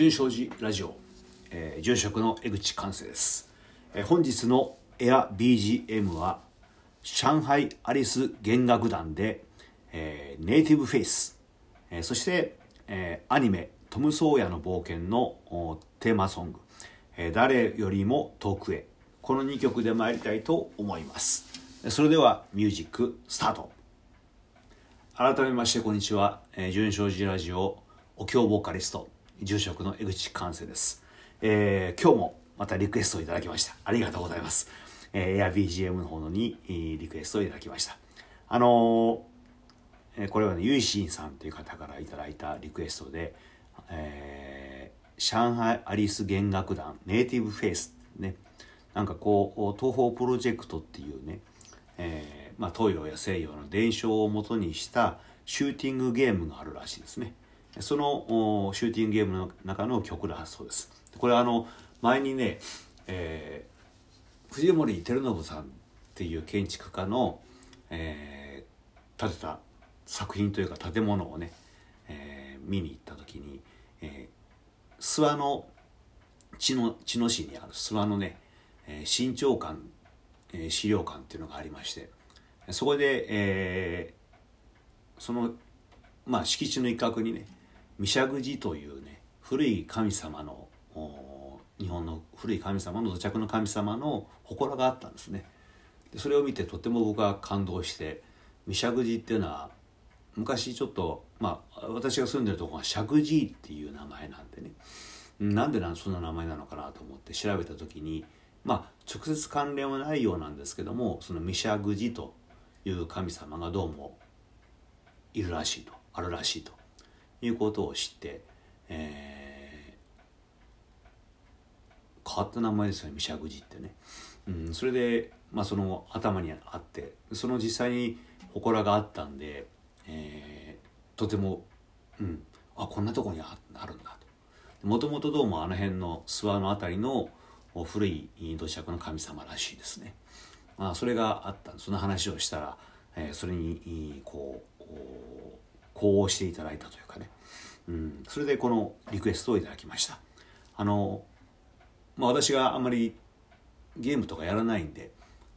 ちは純正寺ラジオ、えー、住職の江口寛生です、えー本日のエア BGM は上海アリス弦楽団で、えーネイティブフェイス、えーそして、えーアニメ「トム・ソーヤの冒険の」おテーマソング、えー誰よりも遠くへ」この2曲で参りたいと思います。それではミュージックスタート。改めましてこんにちは、えー、純正寺ラジオお経ボーカリスト住職の江口寛生です、えー今日もまたリクエストをいただきました。ありがとうございます、えー、AirBGM の方にリクエストをいただきました。あのーえーこれはねゆいしんさんという方からいただいたリクエストで、えー上海アリス弦楽団ネイティブフェイスね。なんかこう東方プロジェクトっていうね、えーまあ、東洋や西洋の伝承をもとにしたシューティングゲームがあるらしいですね。そのシューティングゲームの中の曲だそうです。これはあの前にね、えー藤森照信さんっていう建築家の、えー建てた作品というか建物をね、えー見に行った時に、えー諏訪の茅野茅野市にある諏訪のね、えー新潮館、えー資料館っていうのがありましてそこで、えーその、まあ、敷地の一角にね御社口というね古い神様の日本の古い神様の土着の神様の祠があったんですね。でそれを見てとても僕は感動して御社口っていうのは昔ちょっとまあ私が住んでるところが石神井っていう名前なんでね。なんでなんそんな名前なのかなと思って調べた時にまあ直接関連はないようなんですけどもその御社口という神様がどうもいるらしいとあるらしいと。いうことを知って、えー変わった名前ですよね御社口ってね、うん、それで、まあ、その頭にあってその実際に祠があったんで、えーとても、うん、あこんなとこにあるんだと。もともとどうもあの辺の諏訪の辺りの古い土着の神様らしいですね、まあ、それがあった。その話をしたら、えーそれにこうお呼応していただいたというかね、うん、それでこのリクエストをいただきました。あのまあ私があんまりゲームとかやらないんで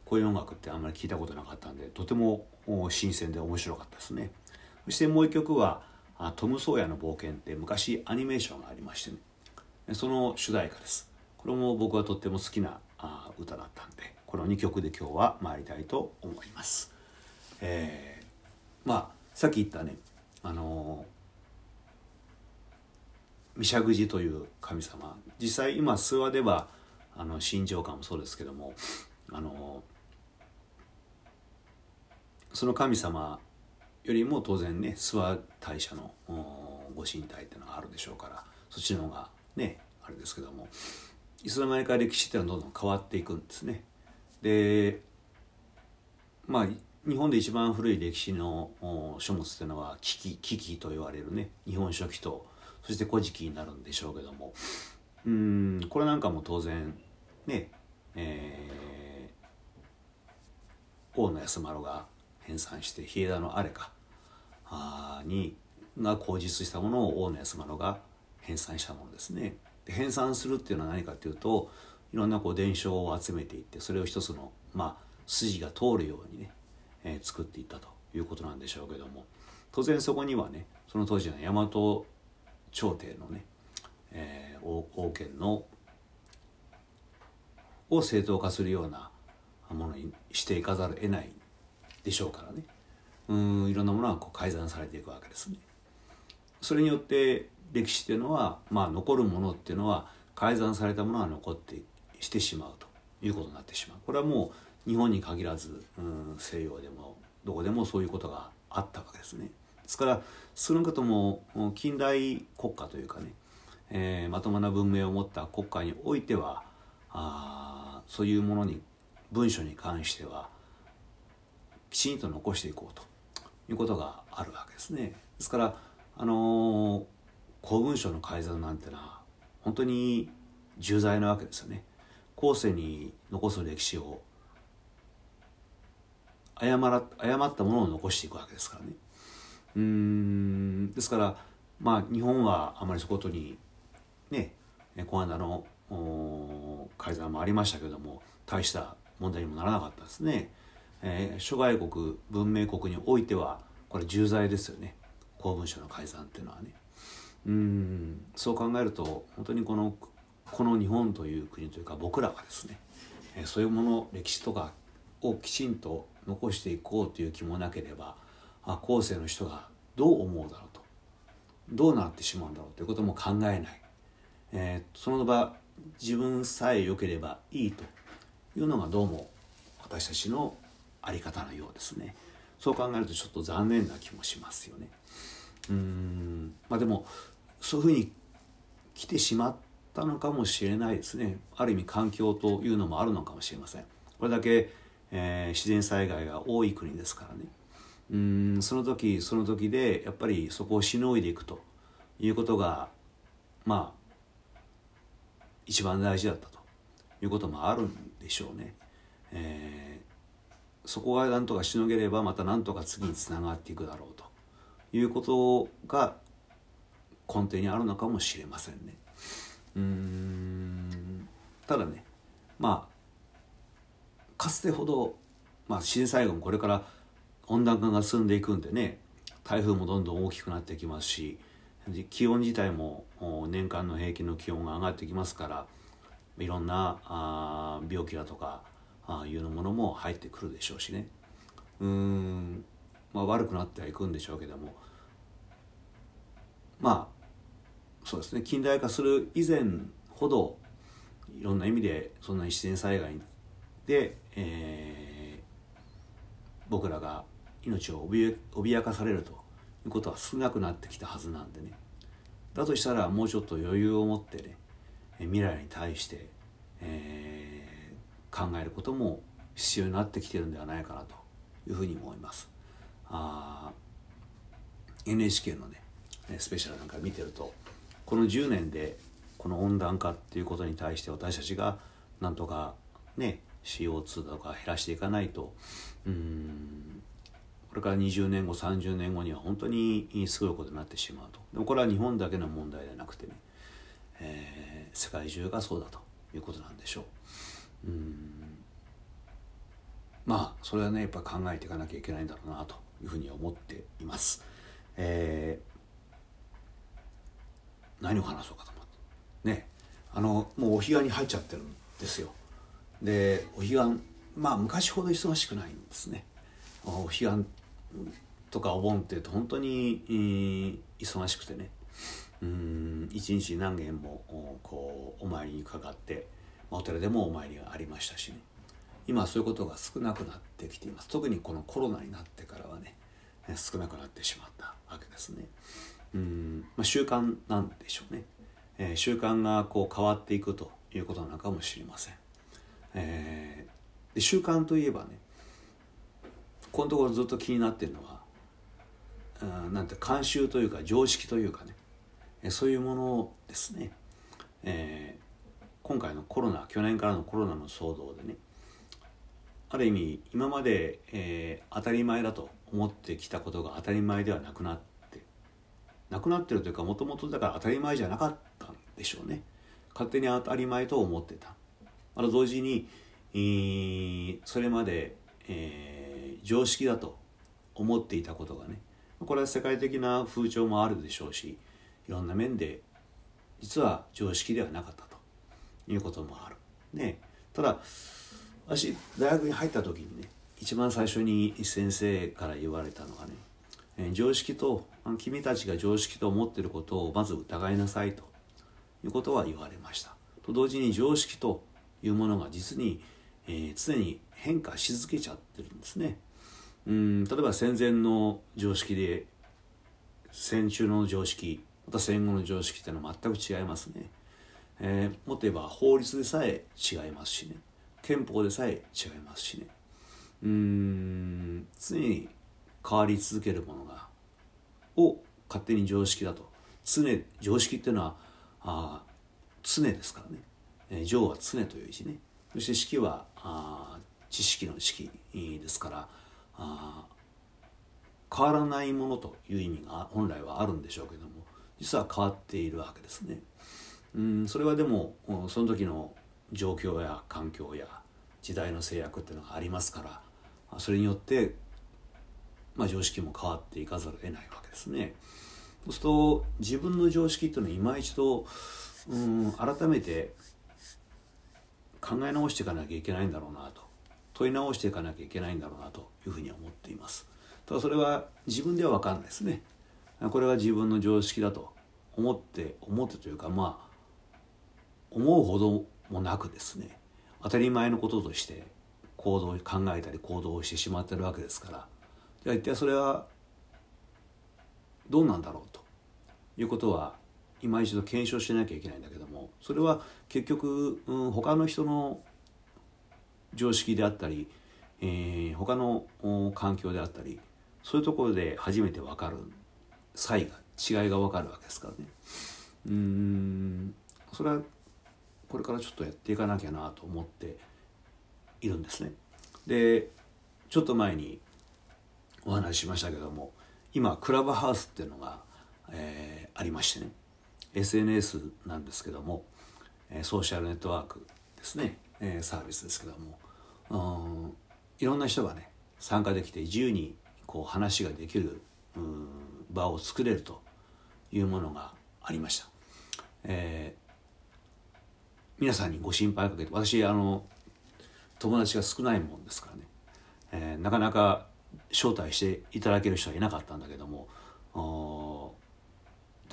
こういう音楽ってあんまり聞いたことなかったんでとても新鮮で面白かったですね。そしてもう一曲は「あトム・ソーヤの冒険」って昔アニメーションがありましてね。その主題歌です。これも僕はとっても好きなあ歌だったんでこの2曲で今日は参りたいと思います。えーまあさっき言ったねあの御社口という神様実際今諏訪ではあの新庄館もそうですけどもあのその神様よりも当然ね諏訪大社のご神体っていうのがあるでしょうからそっちの方がねあれですけどもいつの間にか歴史っていうのはどんどん変わっていくんですね。でまあ日本で一番古い歴史の書物っていうのは「危機」危機と言われるね「日本書紀」とそして「古事記」になるんでしょうけどもうんこれなんかも当然ねえー大野安丸が編纂して比枝のあれかあにが口実したものを大野安丸が編纂したものですね。で編纂するっていうのは何かっていうといろんなこう伝承を集めていってそれを一つのまあ筋が通るようにね、えー作っていったということなんでしょうけども。当然そこにはねその当時の大和朝廷のね、えー王王権のを正当化するようなものにしていかざるを得ないでしょうからね。うんいろんなものがこう改ざんされていくわけですね。それによって歴史っていうのは、まあ、残るものっていうのは改ざんされたものが残ってしてしまうということになってしまう。これはもう日本に限らず、うん、西洋でもどこでもそういうことがあったわけですねですから少なくとも近代国家というかね、えーまともな文明を持った国家においてはあそういうものに文書に関してはきちんと残していこうということがあるわけですね。ですから、あのー公文書の改ざんなんてのは本当に重罪なわけですよね。後世に残す歴史を誤ら誤ったものを残していくわけですからね。うんですからまあ日本はあまりそことにねこの間の改ざんもありましたけども大した問題にもならなかったですね。えー、諸外国文明国においてはこれ重罪ですよね公文書の改ざんっていうのはね。うんそう考えると本当にこのこの日本という国というか僕らがですね、え、そういうもの歴史とかをきちんと残していこうという気もなければ後世の人がどう思うだろうとどうなってしまうんだろうということも考えない、えー、その場自分さえ良ければいいというのがどうも私たちの在り方のようですね。そう考えるとちょっと残念な気もしますよね。うんまあでもそういうふうに来てしまったのかもしれないですね。ある意味環境というのもあるのかもしれません。これだけ、えー、自然災害が多い国ですからねうんその時その時でやっぱりそこをしのいでいくということがまあ一番大事だったということもあるんでしょうね。えー、そこがなんとかしのげればまたなんとか次につながっていくだろうということが根底にあるのかもしれませんね。うんただねまあかつてほど、まあ、自然災害もこれから温暖化が進んでいくんでね台風もどんどん大きくなってきますし気温自体も年間の平均の気温が上がってきますからいろんなあ病気だとかあいうものも入ってくるでしょうしね。うん、まあ、悪くなってはいくんでしょうけどもまあそうですね近代化する以前ほどいろんな意味でそんなに自然災害にで、えー、僕らが命を脅かされるということは少なくなってきたはずなんでねだとしたらもうちょっと余裕を持ってね未来に対して、えー、考えることも必要になってきてるんではないかなというふうに思います。あ NHK のねスペシャルなんか見てるとこの10年でこの温暖化っていうことに対して私たちがなんとかね CO2 とか減らしていかないと。うん。これから20年後30年後には本当にすごいことになってしまうと。でもこれは日本だけの問題ではなくてね、えー、世界中がそうだということなんでしょう。うん。まあそれはねやっぱ考えていかなきゃいけないんだろうなというふうに思っています、えー、何を話そうかと思って。ね。あのもうお彼岸に入っちゃってるんですよ。でお彼岸まあ昔ほど忙しくないんですね。お彼岸とかお盆っていうと本当に、忙しくてね。うん一日何軒もこうお参りにかかってお寺でもお参りがありましたしね。今そういうことが少なくなってきています。特にこのコロナになってからはね少なくなってしまったわけですね。うん、まあ、習慣なんでしょうね、えー、習慣がこう変わっていくということなのかもしれません、えー、習慣といえばねこのところずっと気になってるのはなんて慣習というか常識というかねそういうものですね、えー、今回のコロナ去年からのコロナの騒動でねある意味今まで、えー、当たり前だと思ってきたことが当たり前ではなくなってなくなってるというかもともとだから当たり前じゃなかったんでしょうね。勝手に当たり前と思ってた。また同時に、えー、それまで、えー常識だと思っていたことがねこれは世界的な風潮もあるでしょうしいろんな面で実は常識ではなかったということもある。ね、ただ私大学に入った時にね一番最初に先生から言われたのがね、え常識と君たちが常識と思ってることをまず疑いなさいということは言われました。と同時に常識というものが実に、えー、常に変化し続けちゃってるんですね。うん例えば戦前の常識で戦中の常識また戦後の常識っていうのは全く違いますね、えー、もっと言えば法律でさえ違いますしね。憲法でさえ違いますしね。うん常に変わり続けるものがを勝手に常識だと。常常識っていうのはあ常ですからね、えー、常は常という字ねそして式はあ知識の式ですからあ変わらないものという意味が本来はあるんでしょうけども実は変わっているわけですね。うんそれはでもその時の状況や環境や時代の制約っていうのがありますからそれによって、まあ、常識も変わっていかざるを得ないわけですね。そうすると自分の常識っていうのは今一度うん改めて考え直していかなきゃいけないんだろうなと問い直していかなきゃいけないんだろうなというふうに思っています。ただそれは自分では分かんないですね。これは自分の常識だと思って思ってというかまあ思うほどもなくですね当たり前のこととして行動を考えたり行動をしてしまってるわけですからじゃあ一体それはどうなんだろうということは今一度検証しなきゃいけないんだけどもそれは結局、うん、他の人の常識であったり、えー、他の環境であったりそういうところで初めて分かる。差異が違いが分かるわけですからね。うんそれはこれからちょっとやっていかなきゃなと思っているんですね。でちょっと前にお話ししましたけども今クラブハウスっていうのが、えー、ありましてね。SNS なんですけども、え、ソーシャルネットワークですね、え、サービスですけども。いろんな人がね参加できて自由にこう話ができる場を作れるというものがありました。え皆さんにご心配かけて私あの友達が少ないもんですからね、えー、なかなか招待していただける人はいなかったんだけども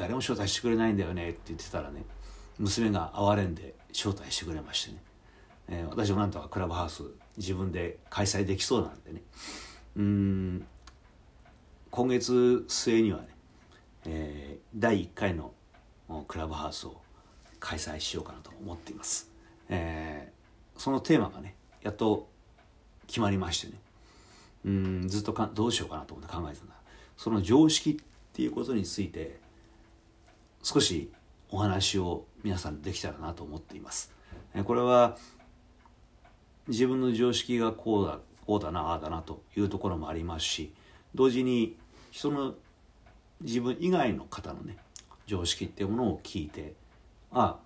誰も招待してくれないんだよねって言ってたらね娘が哀れんで招待してくれましてね、えー、私もなんとかクラブハウス自分で開催できそうなんでね。うん今月末にはね、えー、第1回のクラブハウスを開催しようかなと思っています。えー、そのテーマがねやっと決まりましてね。うんずっとかどうしようかなと思って考えてたんだ。その常識っていうことについて少しお話を皆さんできたらなと思っています。これは自分の常識がこうだこうだなああだなというところもありますし同時に人の自分以外の方のね常識っていうものを聞いてあ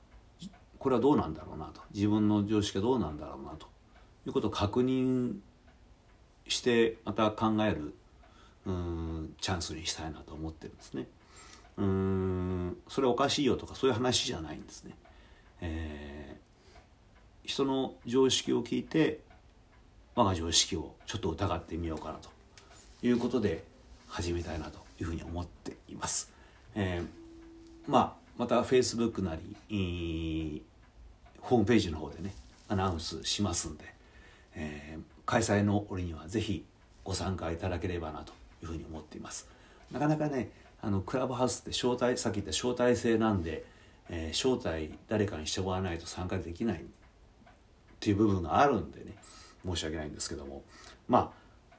これはどうなんだろうなと自分の常識はどうなんだろうなということを確認してまた考えるうんチャンスにしたいなと思ってるんですね。うーんそれおかしいよとかそういう話じゃないんですね。えー、人の常識を聞いて我が常識をちょっと疑ってみようかなということで始めたいなというふうに思っています。えー、まあまた Facebook なり、ホームページの方でねアナウンスしますんで、えー、開催の折には是非ご参加いただければなというふうに思っていますなかなかねあのクラブハウスって招待さっき言った招待制なんで、えー、招待誰かにしてもらわないと参加できないっていう部分があるんでね申し訳ないんですけどもまあ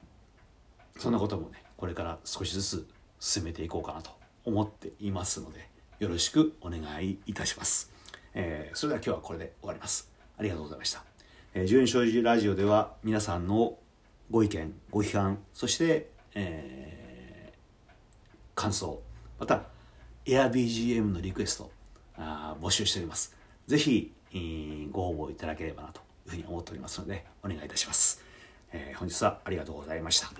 そんなこともねこれから少しずつ進めていこうかなと思っていますのでよろしくお願いいたします。えー、それでは今日はこれで終わります。ありがとうございました。えー、十二ラジオでは皆さんのご意見、ご批判、そして、えー、感想、また AirBGM のリクエストあ募集しております。ぜひ、えー、ご応募いただければなというふうに思っておりますのでお願いいたします。えー、本日はありがとうございました。